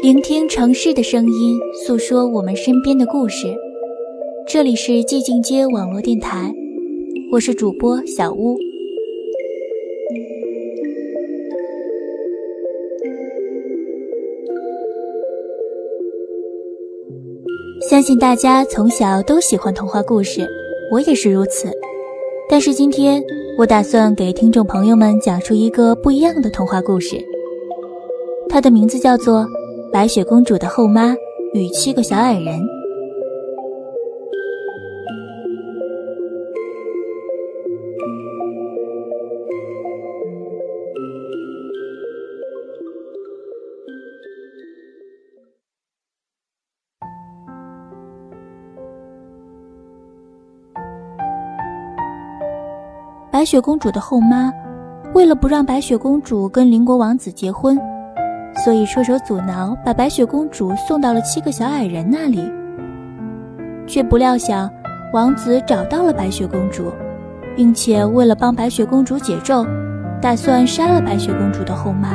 聆听城市的声音，诉说我们身边的故事。这里是寂静街网络电台，我是主播小屋。相信大家从小都喜欢童话故事，我也是如此。但是今天，我打算给听众朋友们讲述一个不一样的童话故事。它的名字叫做《白雪公主的后妈与七个小矮人》。白雪公主的后妈，为了不让白雪公主跟邻国王子结婚，所以出手阻挠，把白雪公主送到了七个小矮人那里。却不料想，王子找到了白雪公主，并且为了帮白雪公主解咒，打算杀了白雪公主的后妈。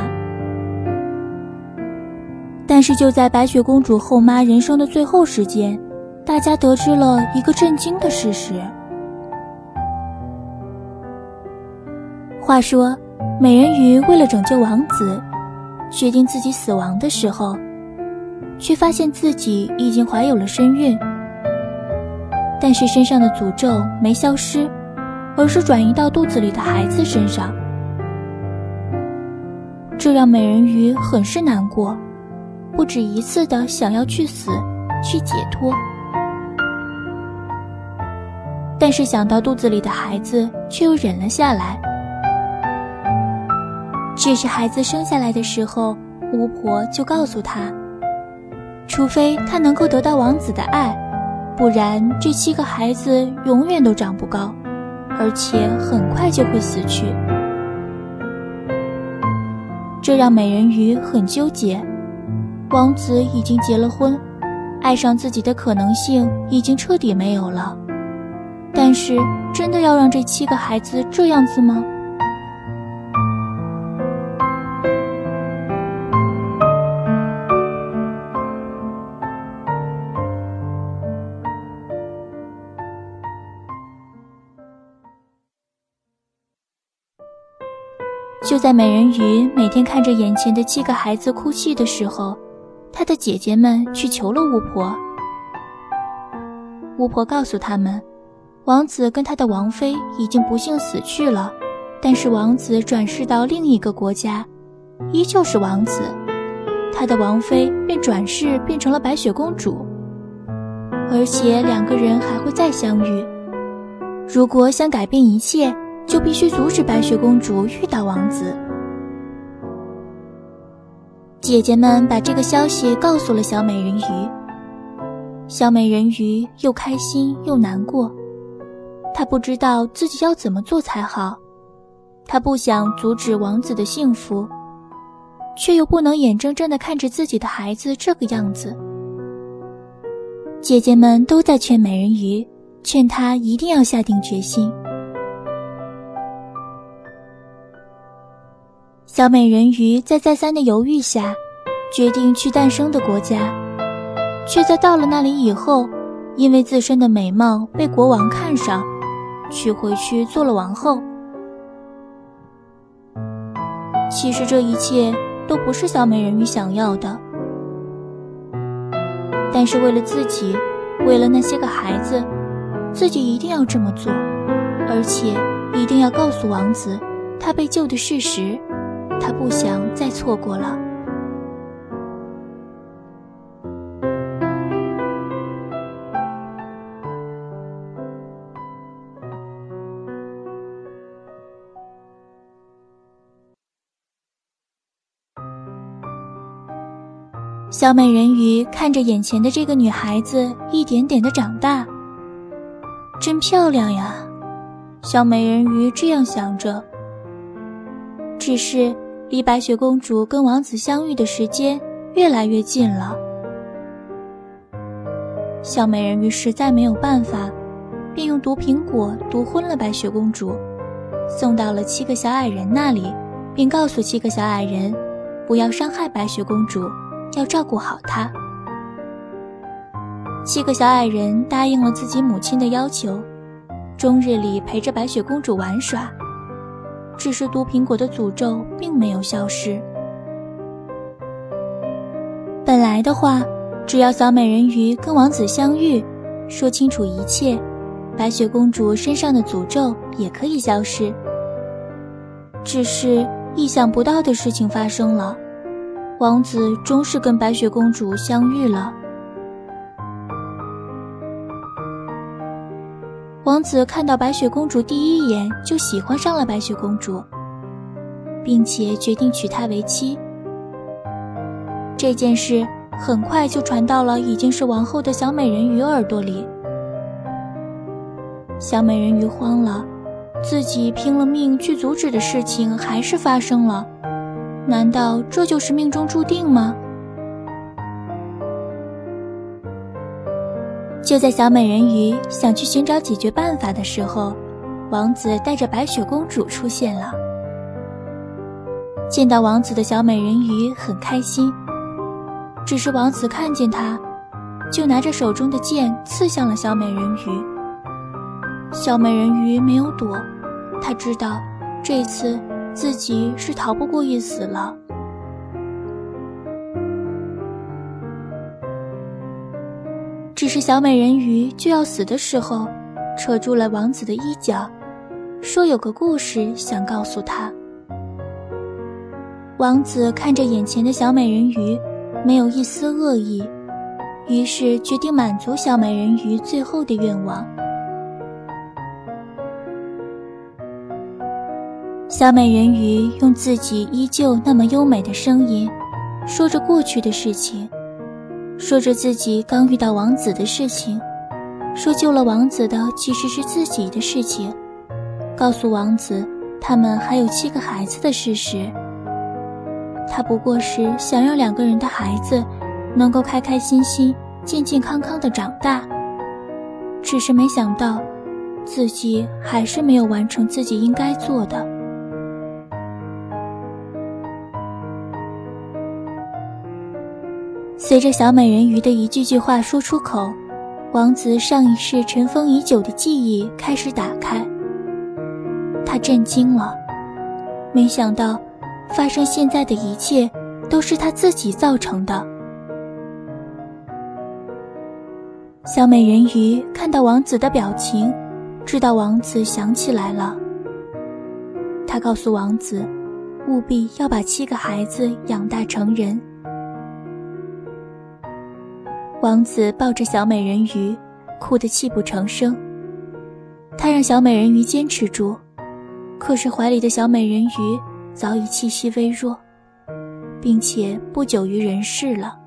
但是就在白雪公主后妈人生的最后时间，大家得知了一个震惊的事实。话说，美人鱼为了拯救王子，决定自己死亡的时候，却发现自己已经怀有了身孕。但是身上的诅咒没消失，而是转移到肚子里的孩子身上，这让美人鱼很是难过，不止一次的想要去死，去解脱。但是想到肚子里的孩子，却又忍了下来。这是孩子生下来的时候，巫婆就告诉他，除非他能够得到王子的爱，不然这七个孩子永远都长不高，而且很快就会死去。这让美人鱼很纠结。王子已经结了婚，爱上自己的可能性已经彻底没有了。但是，真的要让这七个孩子这样子吗？就在美人鱼每天看着眼前的七个孩子哭泣的时候，她的姐姐们去求了巫婆。巫婆告诉他们，王子跟他的王妃已经不幸死去了，但是王子转世到另一个国家，依旧是王子，他的王妃便转世变成了白雪公主，而且两个人还会再相遇。如果想改变一切。就必须阻止白雪公主遇到王子。姐姐们把这个消息告诉了小美人鱼。小美人鱼又开心又难过，她不知道自己要怎么做才好。她不想阻止王子的幸福，却又不能眼睁睁地看着自己的孩子这个样子。姐姐们都在劝美人鱼，劝她一定要下定决心。小美人鱼在再三的犹豫下，决定去诞生的国家，却在到了那里以后，因为自身的美貌被国王看上，娶回去做了王后。其实这一切都不是小美人鱼想要的，但是为了自己，为了那些个孩子，自己一定要这么做，而且一定要告诉王子，他被救的事实。他不想再错过了。小美人鱼看着眼前的这个女孩子一点点的长大，真漂亮呀！小美人鱼这样想着。只是。离白雪公主跟王子相遇的时间越来越近了，小美人鱼实在没有办法，便用毒苹果毒昏了白雪公主，送到了七个小矮人那里，并告诉七个小矮人，不要伤害白雪公主，要照顾好她。七个小矮人答应了自己母亲的要求，终日里陪着白雪公主玩耍。只是毒苹果的诅咒并没有消失。本来的话，只要小美人鱼跟王子相遇，说清楚一切，白雪公主身上的诅咒也可以消失。只是意想不到的事情发生了，王子终是跟白雪公主相遇了。子看到白雪公主第一眼就喜欢上了白雪公主，并且决定娶她为妻。这件事很快就传到了已经是王后的小美人鱼耳朵里。小美人鱼慌了，自己拼了命去阻止的事情还是发生了，难道这就是命中注定吗？就在小美人鱼想去寻找解决办法的时候，王子带着白雪公主出现了。见到王子的小美人鱼很开心，只是王子看见她，就拿着手中的剑刺向了小美人鱼。小美人鱼没有躲，她知道这次自己是逃不过一死了。只是小美人鱼就要死的时候，扯住了王子的衣角，说有个故事想告诉他。王子看着眼前的小美人鱼，没有一丝恶意，于是决定满足小美人鱼最后的愿望。小美人鱼用自己依旧那么优美的声音，说着过去的事情。说着自己刚遇到王子的事情，说救了王子的其实是自己的事情，告诉王子他们还有七个孩子的事实。他不过是想让两个人的孩子能够开开心心、健健康康的长大，只是没想到自己还是没有完成自己应该做的。随着小美人鱼的一句句话说出口，王子上一世尘封已久的记忆开始打开。他震惊了，没想到发生现在的一切都是他自己造成的。小美人鱼看到王子的表情，知道王子想起来了。他告诉王子，务必要把七个孩子养大成人。王子抱着小美人鱼，哭得泣不成声。他让小美人鱼坚持住，可是怀里的小美人鱼早已气息微弱，并且不久于人世了。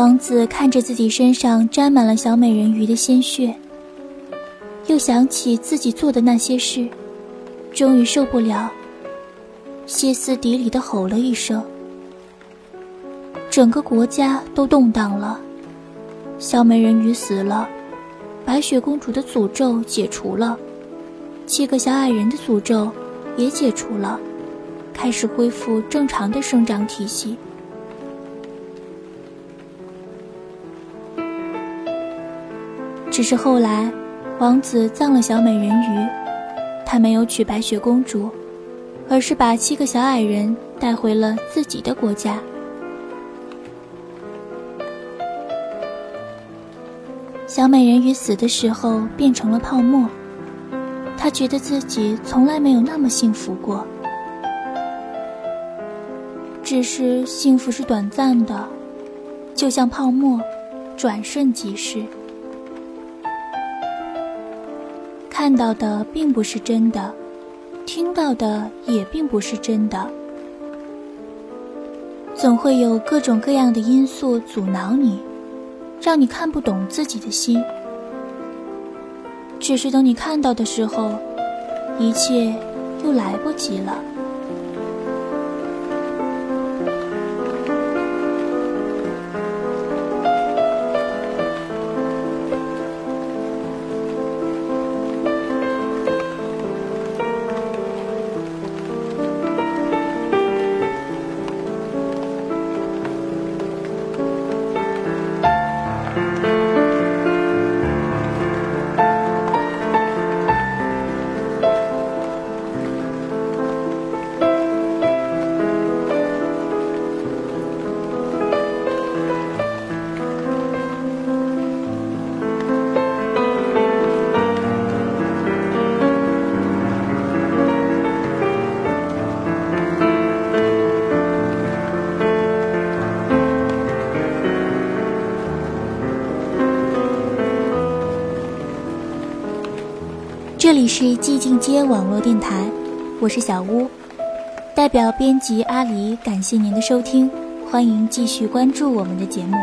王子看着自己身上沾满了小美人鱼的鲜血，又想起自己做的那些事，终于受不了，歇斯底里的吼了一声。整个国家都动荡了，小美人鱼死了，白雪公主的诅咒解除了，七个小矮人的诅咒也解除了，开始恢复正常的生长体系。只是后来，王子葬了小美人鱼，他没有娶白雪公主，而是把七个小矮人带回了自己的国家。小美人鱼死的时候变成了泡沫，她觉得自己从来没有那么幸福过。只是幸福是短暂的，就像泡沫，转瞬即逝。看到的并不是真的，听到的也并不是真的，总会有各种各样的因素阻挠你，让你看不懂自己的心。只是等你看到的时候，一切又来不及了。这里是寂静街网络电台，我是小屋，代表编辑阿狸感谢您的收听，欢迎继续关注我们的节目。